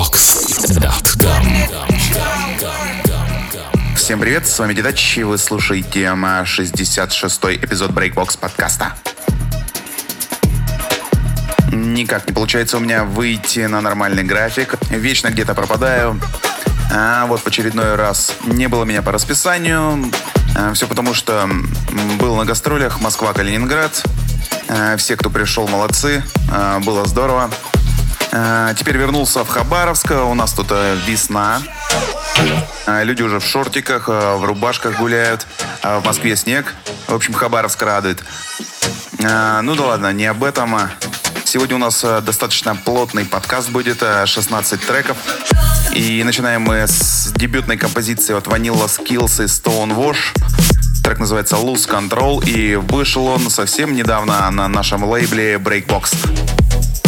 breakbox.com Всем привет, с вами Дедач, и вы слушаете 66-й эпизод Breakbox подкаста. Никак не получается у меня выйти на нормальный график. Вечно где-то пропадаю. А вот в очередной раз не было меня по расписанию. А, Все потому, что был на гастролях Москва-Калининград. А, Все, кто пришел, молодцы. А, Было здорово. А, Теперь вернулся в Хабаровск. У нас тут э, весна. А, Люди уже в шортиках, э, в рубашках гуляют. А В Москве снег. В общем, Хабаровск радует. Ну да ладно, не об этом. Сегодня у нас э, достаточно плотный подкаст будет, э, 16 треков. И начинаем мы с дебютной композиции от Vanilla Skills и Stone Wash. Трек называется Lose Control, и вышел он совсем недавно на нашем лейбле Breakbox.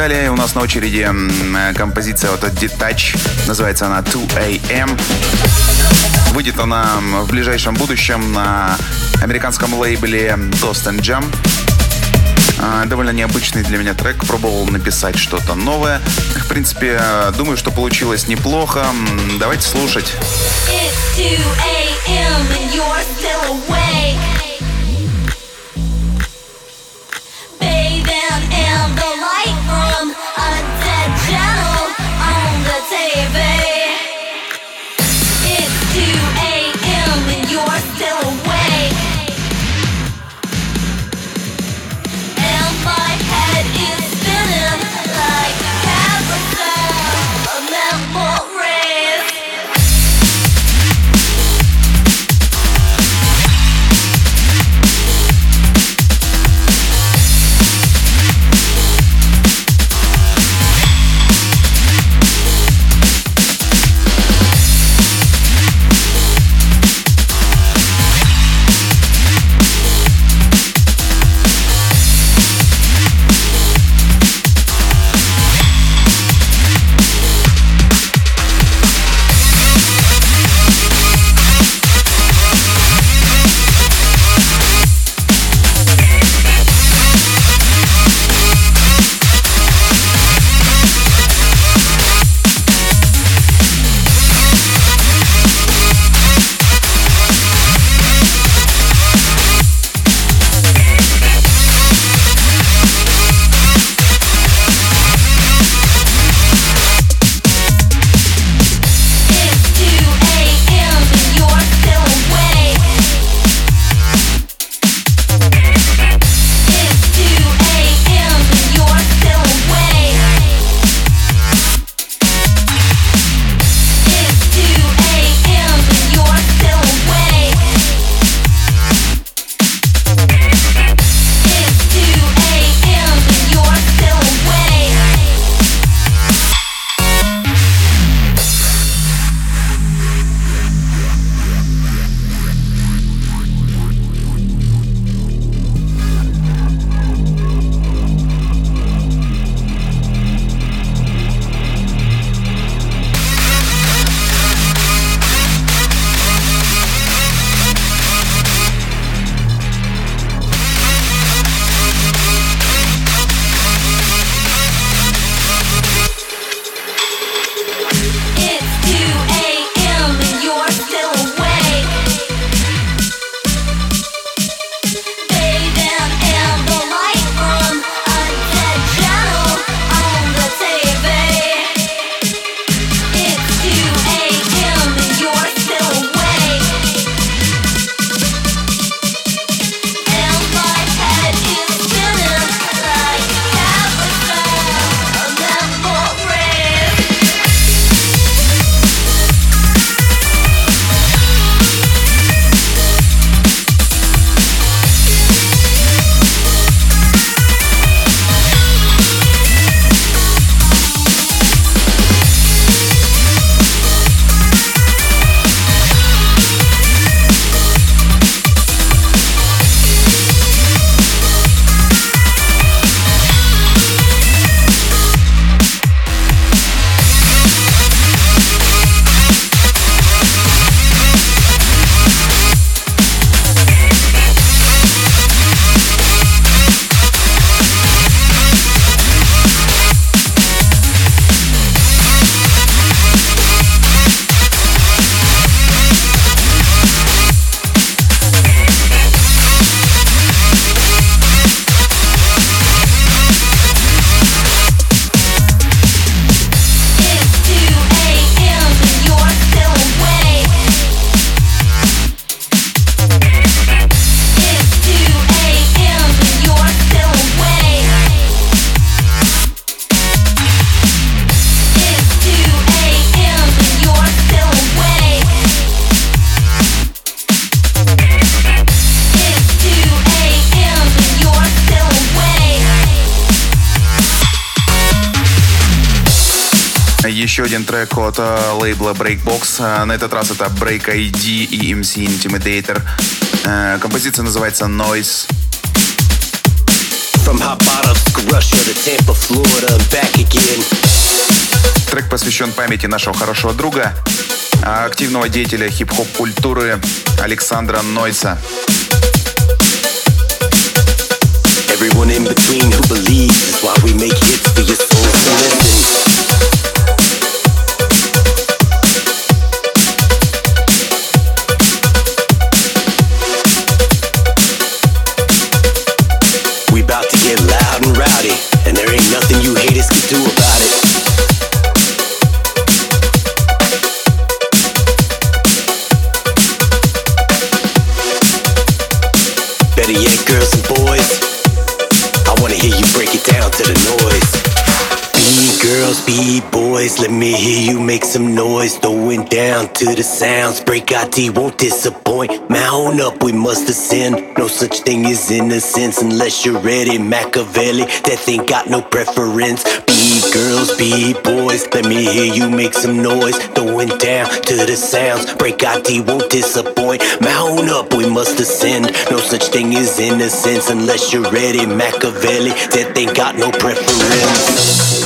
Далее. У нас на очереди э, композиция от Detach. Называется она 2AM. Выйдет она в ближайшем будущем на американском лейбле Dust and Jam. А, Довольно необычный для меня трек. Пробовал написать что-то новое. В принципе, думаю, что получилось неплохо. Давайте слушать. It's 2 a.m. and you're трек от э, лейбла Breakbox. Э, на этот раз это Break ID и MC Intimidator. Э, композиция называется Noise. From hot bottoms to Russia to Tampa, Florida, and back again. Трек посвящен памяти нашего хорошего друга, а активного деятеля хип-хоп культуры Александра Нойса. Everyone in between who believes is why we make hits for your soul. So listen. Girls, be boys, let me hear you make some noise. Throwing down to the sounds, break ID won't disappoint. Mount up, we must ascend. No such thing as innocence unless you're ready. Machiavelli, death ain't got no preference. Be girls, be boys, let me hear you make some noise. Throwing down to the sounds, break ID won't disappoint. Mount up, we must ascend. No such thing as innocence unless you're ready. Machiavelli, death ain't got no preference.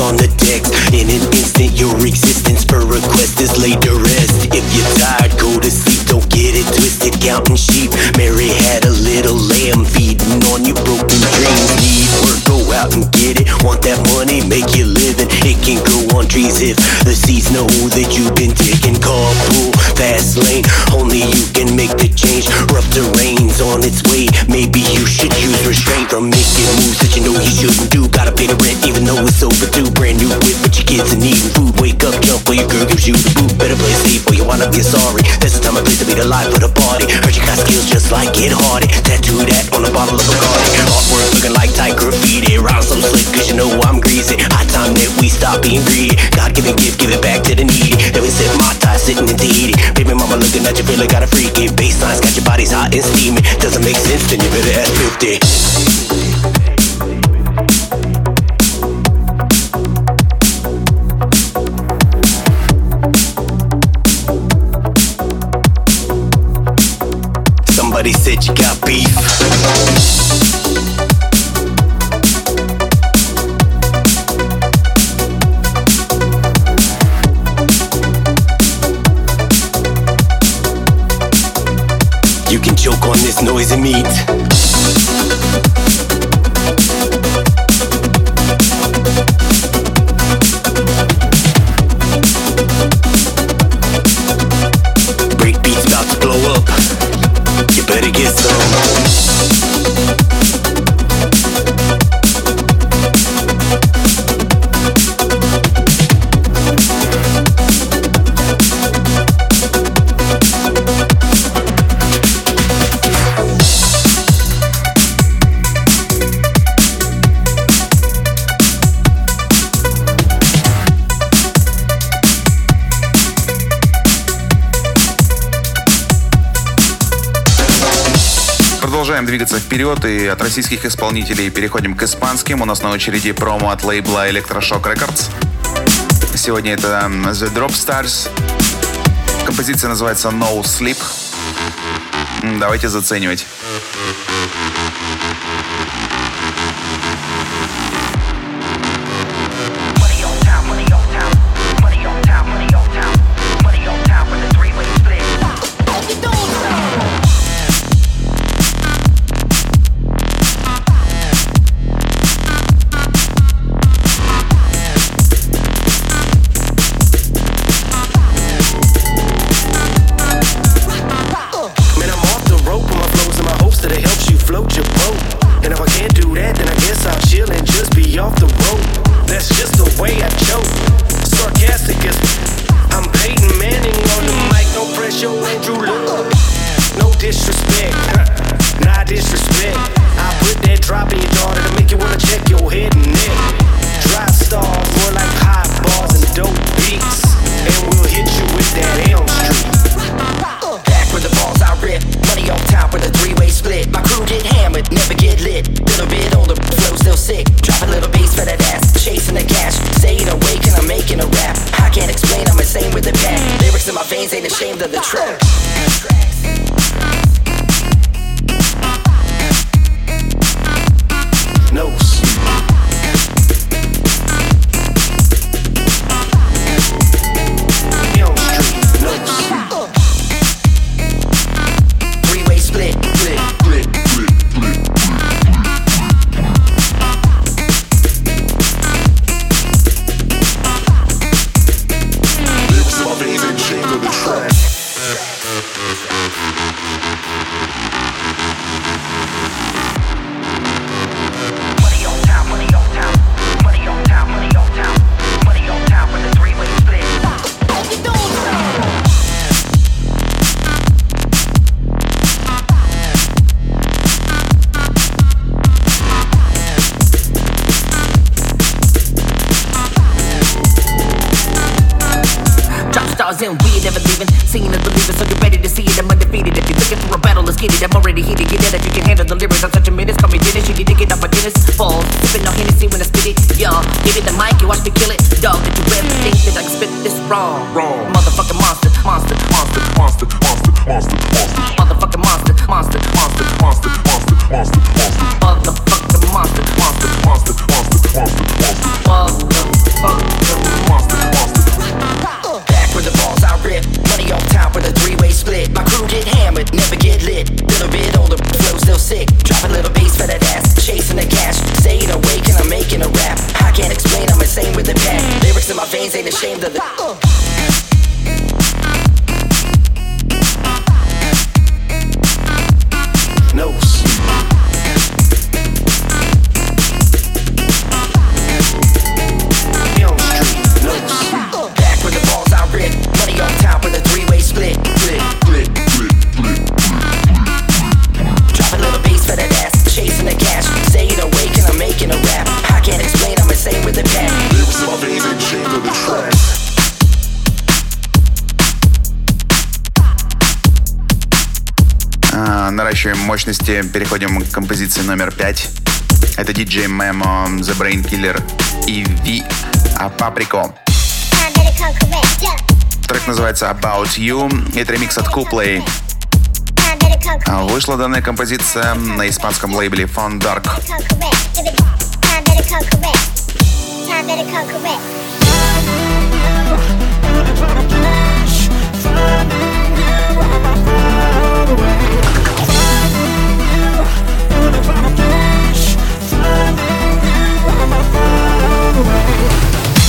On the decks. In an instant, your existence per request is laid to rest. If you're tired, go to sleep. Don't get it twisted, counting sheep. Mary had a little lamb feeding on your broken dreams. Need work, go out and get it. Want that money, make your living. It can grow on trees if the seeds know that you've been taking carpool. Fast lane, only you can make the change. Rough terrain's on its way. Maybe you should use restraint from making moves that you know you shouldn't do. Gotta pay the rent even though it's overdue. Brand new whip, but your kids are needing food. Wake jump, your girl gives you the boot. Better play safe or you up being sorry. There's a time place to be the life of the party. Heard you got skills just like Get Hardy. Tattoo that on the bottle of Bacardi. Artwork looking like tight graffiti. Rhyme so slick cause you know I'm greasy. High time that we stop being greedy. God given gift, give it back to the needy. Then we sip my tie, sitting in Tahiti. Baby mama looking at you, feeling got a freaky. Baselines got your bodies hot and steaming. Doesn't make sense, then you better ask 50. Noisy meat. Продолжаем двигаться вперед и от российских исполнителей переходим к испанским. У нас на очереди промо от лейбла Electroshock Records. Сегодня это The Drop Stars. Композиция называется No Sleep. Давайте заценивать. наращиваем мощности, переходим к композиции номер пять. Это DJ Memo, The Brain Killer и V, а Паприко. Трек называется About You, это ремикс от Куплей. А, вышла данная композиция на испанском лейбле Fun Dark. Time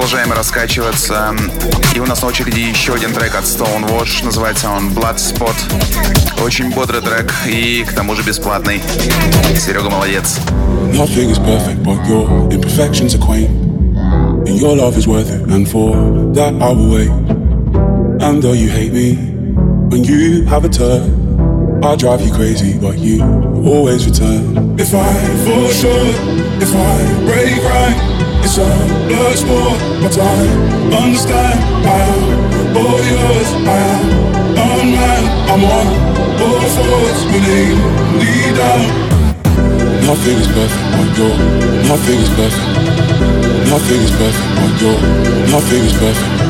продолжаем раскачиваться. И у нас на очереди еще один трек от Stonewash. Называется он Blood Spot. Очень бодрый трек и к тому же бесплатный. Серега молодец. Nothing is perfect, but your imperfections are quaint. And your love is worth it, and for that I will wait. And though you hate me, when you have a turn, I drive you crazy, but you always return. If I fall short, if I break right. It's a blood sport, but I understand. I am all yours. I am unmanned. I'm on all fours they lead down. Nothing is perfect, but your nothing is perfect. Nothing is perfect, but your nothing is perfect.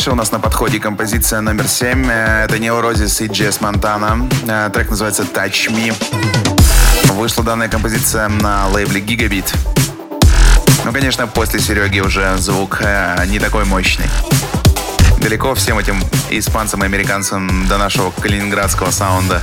Дальше у нас на подходе композиция номер 7. Э, это Neurozis и Джесс Монтана. Э, трек называется Touch Me. Вышла данная композиция на лейбле Gigabit. Ну, конечно, после Сереги уже звук э, не такой мощный. Далеко всем этим испанцам и американцам до нашего калининградского саунда.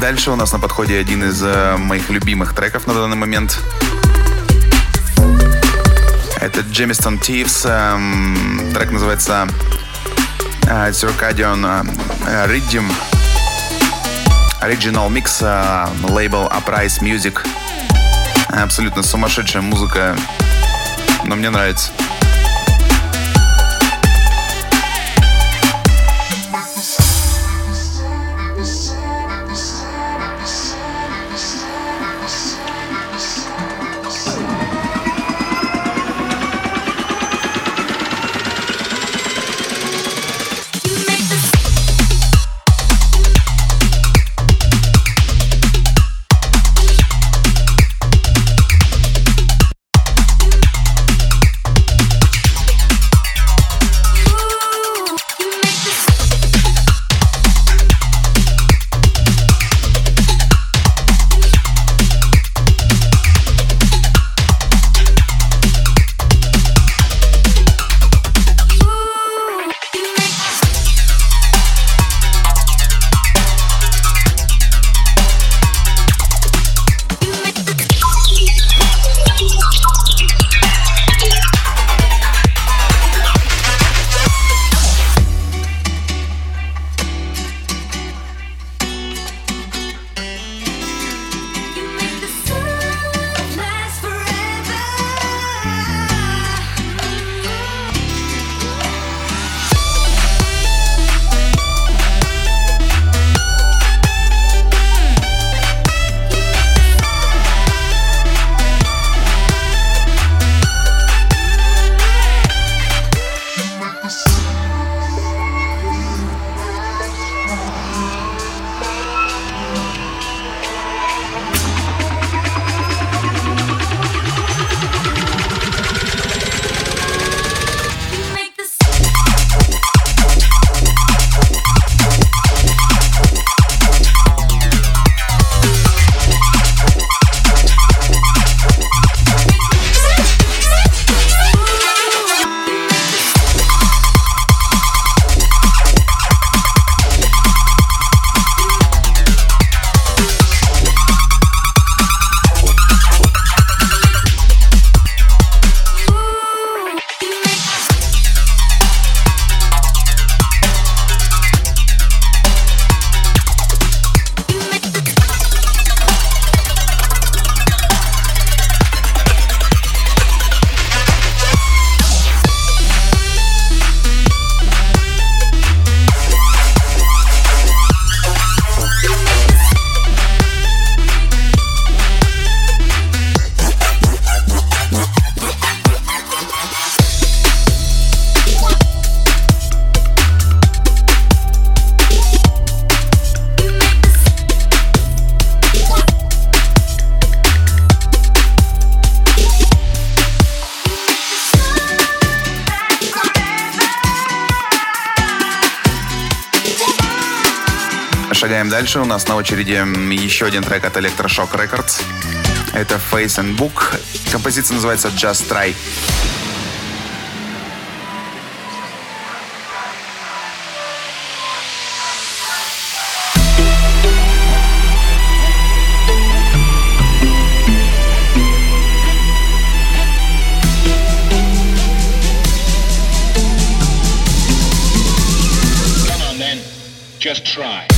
Дальше у нас на подходе один из э, моих любимых треков на данный момент. Это Джемистон. Эм, трек называется э, Circadian э, Rhythm. Original Mix, лейбл Uprise Music. Абсолютно сумасшедшая музыка, но мне нравится. Дальше. У нас на очереди еще один трек от Electroshock Records. Это Face and Book. Композиция называется Just Try. Just try.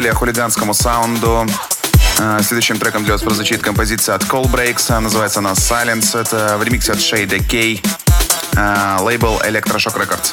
более хулиганскому саунду. Э, Следующим треком для вас прозвучит композиция от Call Breaks. Э, Называется она Silence. Это в ремиксе от Shade K. Э, Лейбл Electroshock Records.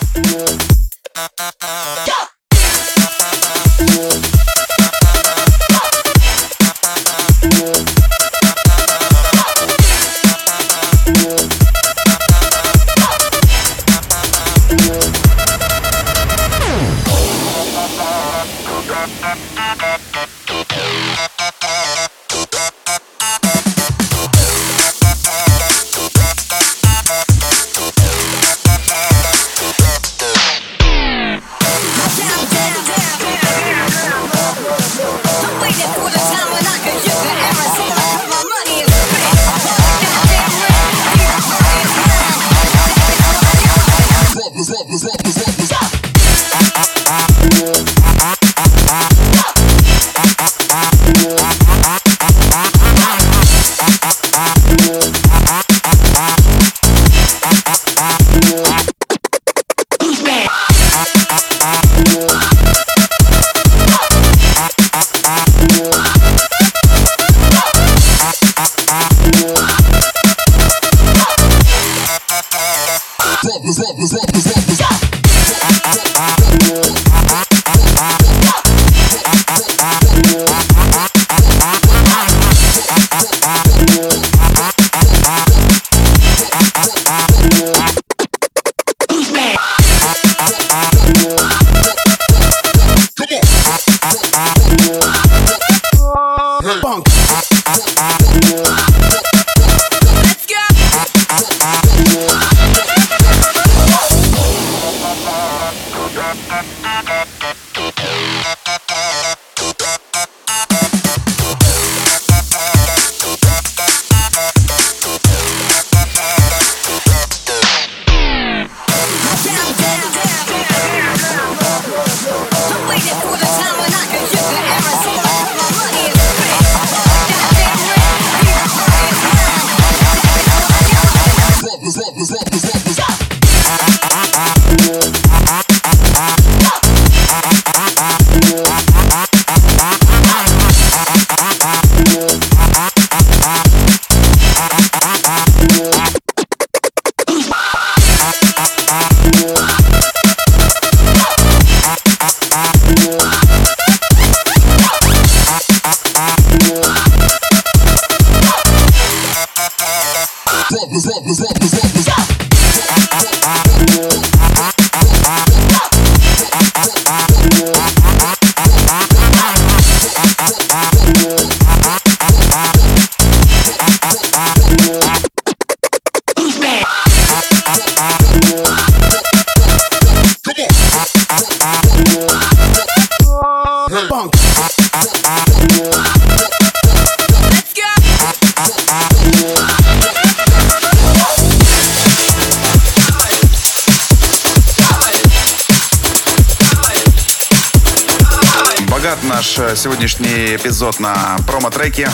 Сегодняшний эпизод на промо-треке.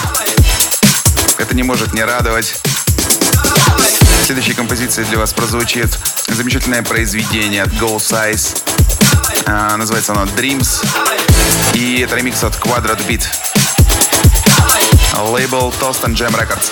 Это не может не радовать. В следующей композиции для вас прозвучит замечательное произведение от Go Size. А, Называется оно Dreams. И это ремикс от Quadrat Beat. Лейбл Toast and Jam Records.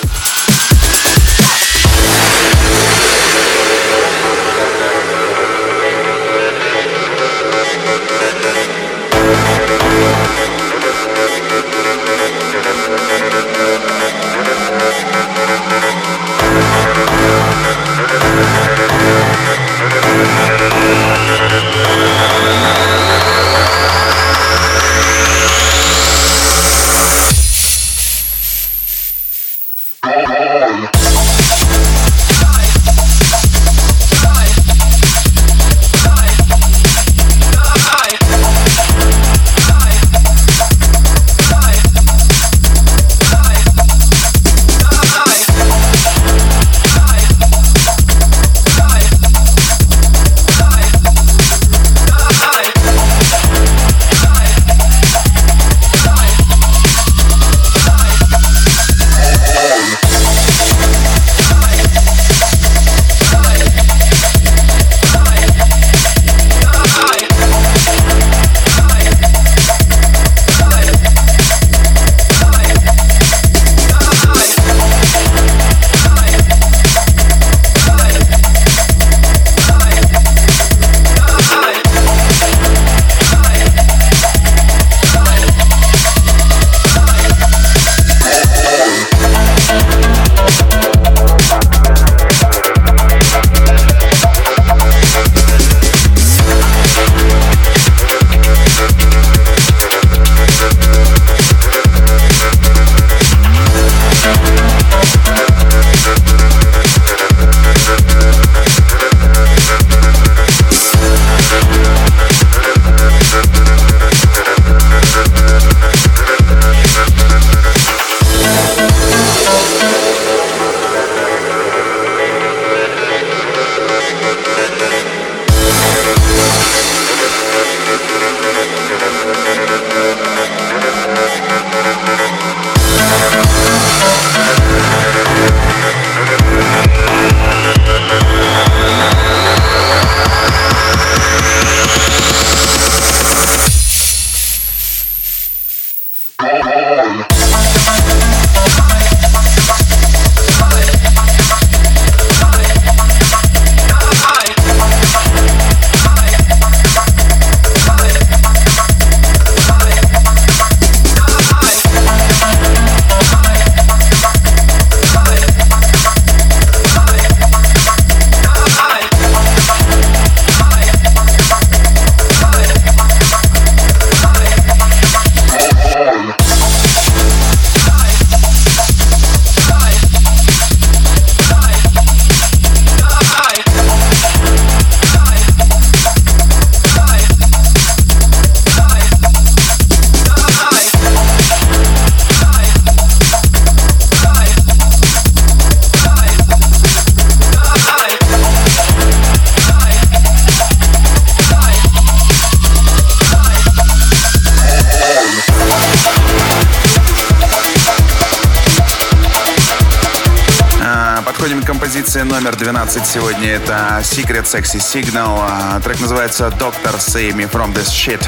12 сегодня. Это Secret Sexy Signal. А, Трек называется Doctor Save Me From This Shit.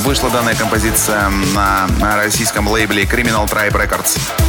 Вышла данная композиция на, российском лейбле Criminal Tribe Records.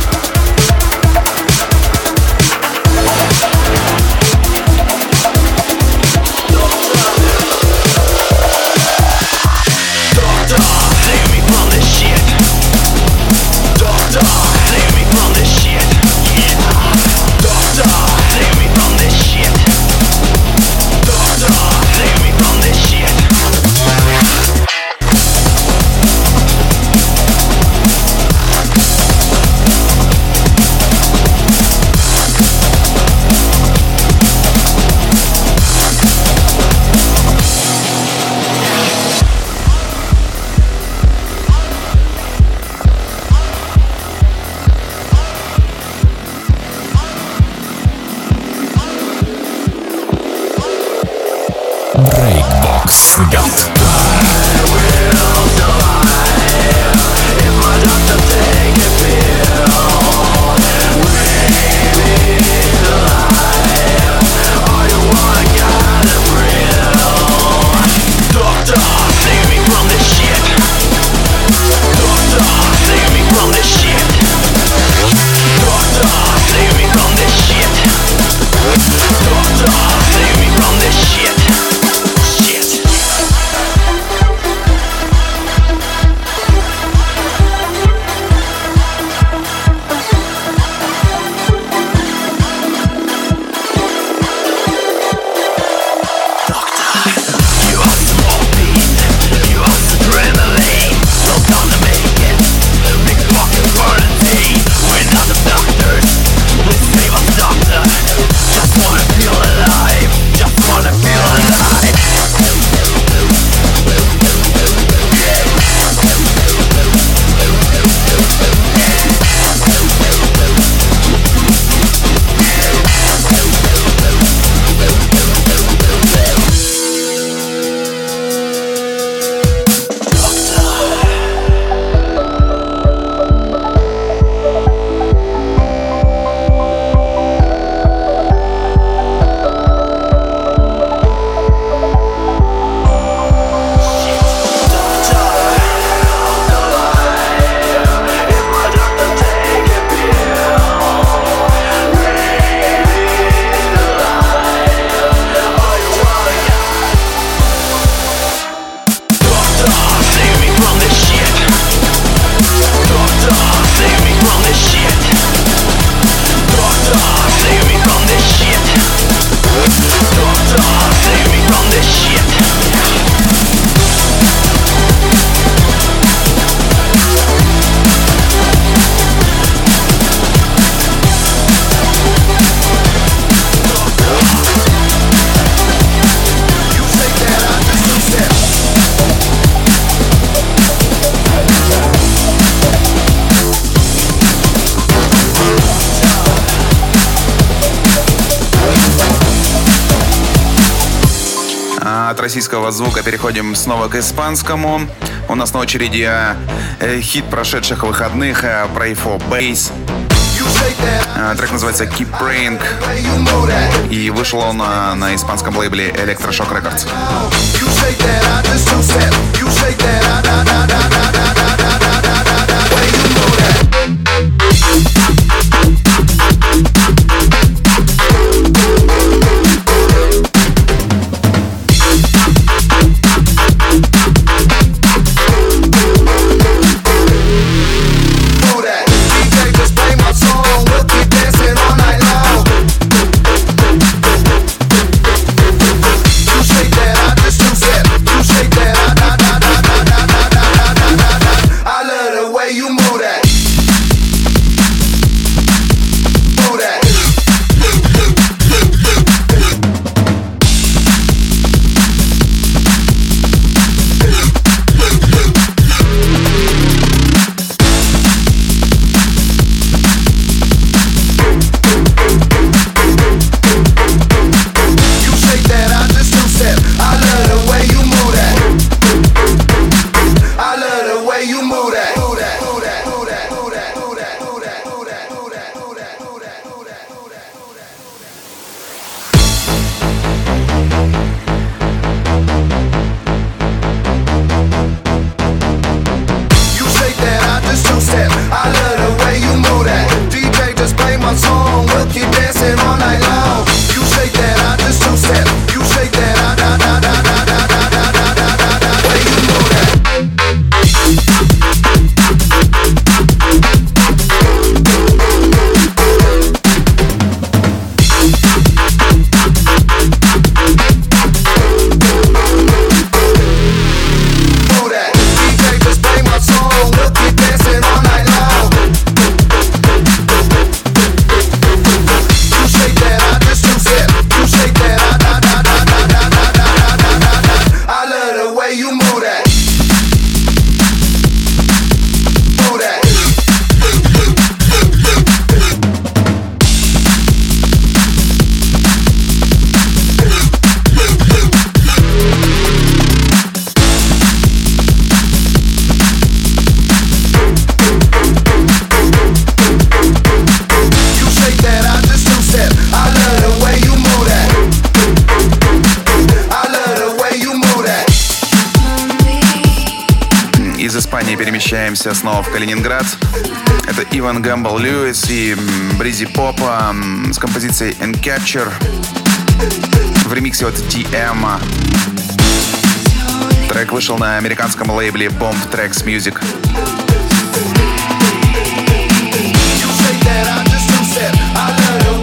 Российского звука переходим снова к испанскому. У нас на очереди э, хит прошедших выходных э, Pray for Bass. Э, Трек называется Keep Praying. И вышел он на, на испанском лейбле Electroshock Records. I Стивен Гэмбл Льюис и Бризи Попа с композицией Encapture в ремиксе от TM. Эм». Трек вышел на американском лейбле Bomb Tracks Music. I let her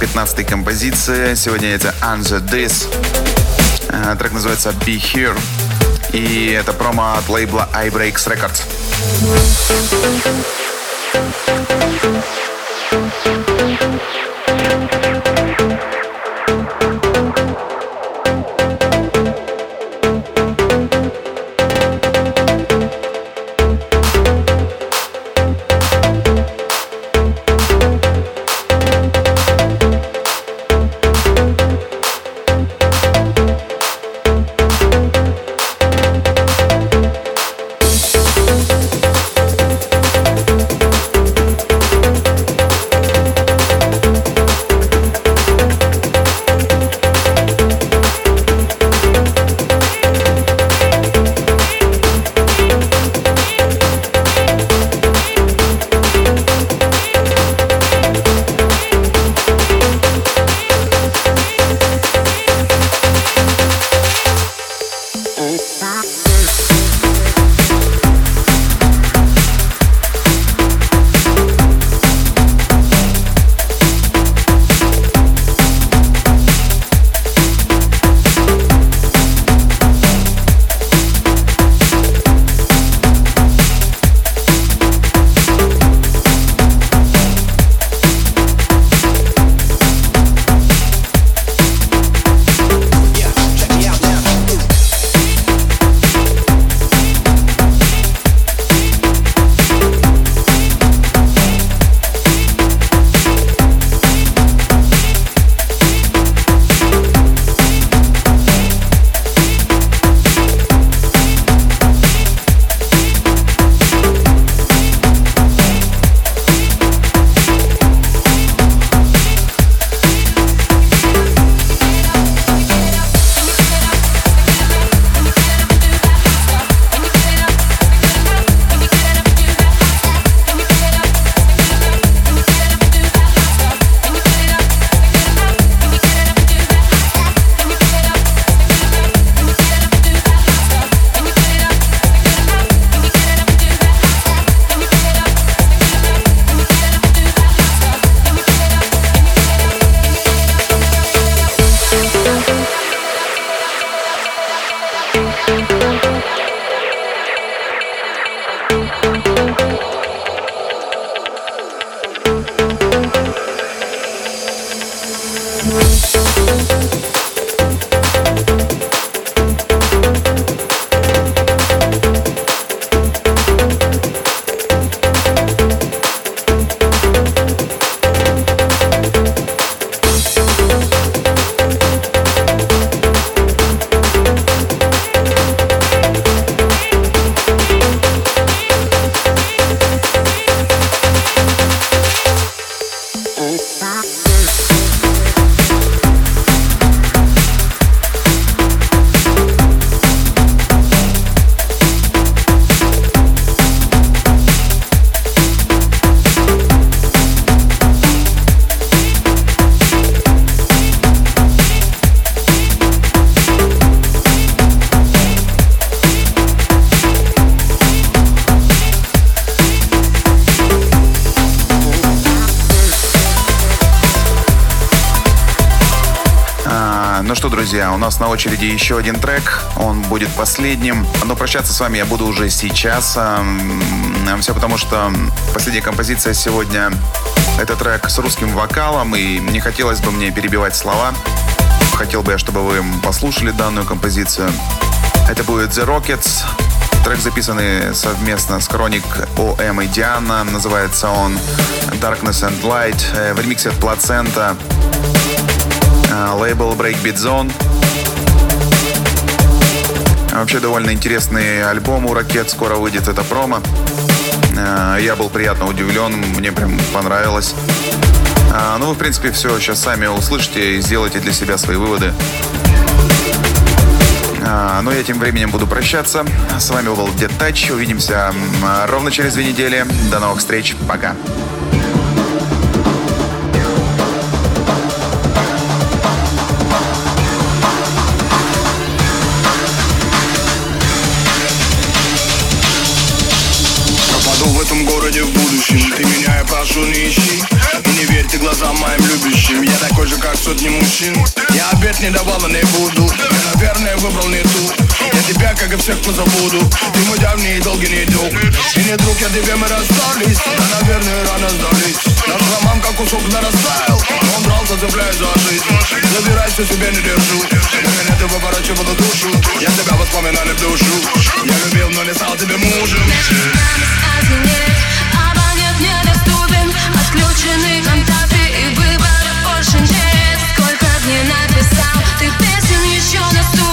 15-й композиции. Сегодня это Answer This. Э, Трек называется Be Here. И это промо от лейбла iBreaks Records. Очереди еще один трек. Он будет последним. Но прощаться с вами я буду уже сейчас. Все потому, что последняя композиция сегодня это трек с русским вокалом, и не хотелось бы мне перебивать слова. Хотел бы я, чтобы вы послушали данную композицию. Это будет The Rockets. Трек записанный совместно с Chronic ОМ и Диана. Называется он Darkness and Light. Э, В ремиксе от Плацента. А, лейбл Breakbeat Zone. А, Вообще довольно интересный альбом у Ракет. Скоро выйдет это промо. А, Я был приятно удивлен, мне прям понравилось. А, Ну, вы, в принципе, все сейчас сами услышите и сделайте для себя свои выводы. А, Ну, я тем временем буду прощаться. С вами был Дед Тач. Увидимся ровно через две недели. До новых встреч. Пока. Прошу, не ищи. И не верь верьте глазам моим любящим. Я такой же, как сотни мужчин. Я обед не давал и не буду. Я, наверное, выбрал не ту. Я тебя, как и всех, позабуду. Ты мой давний и долгий не друг И не друг, я тебе, мы расстались Да, наверное, рано сдались. Наш роман, как кусок нарастаял Но он дрался, цепляясь за жизнь. Забирай все себе, не держу. Меня ты выворачивала душу. Я тебя воспоминали в душу. Я любил, но не стал тебе мужем. Нет Абонент недоступен Отключены контакты и выбора больше нет Сколько дней написал Ты песен еще на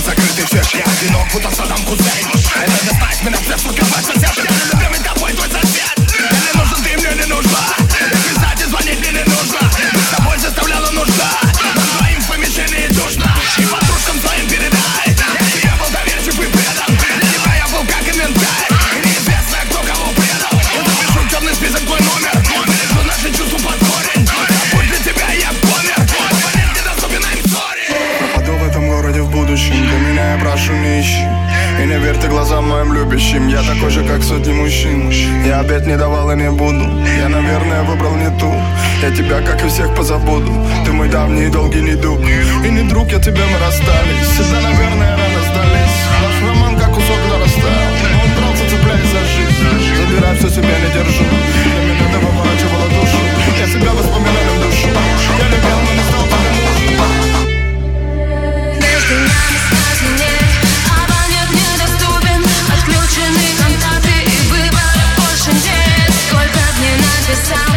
комнате окна закрыты все Я одинок, будто Саддам Хусейн Это достать меня все, сука, мать сосед Я не любимый тобой твой сосед Я не нужен, ты мне не нужна сотни мужчин. Я опять не давал и не буду. Я, наверное, выбрал не ту. Я тебя, как и всех, позабуду. Ты мой давний и долгий недуг И не друг я тебе, мы расстались. Всегда, наверное, рано сдались. Наш роман, как кусок дорастал Он дрался, цепляясь за жизнь. Забирать все себя не держу. Для меня ты выворачивала душу. Я себя воспоминанием душу. Я любил, но time.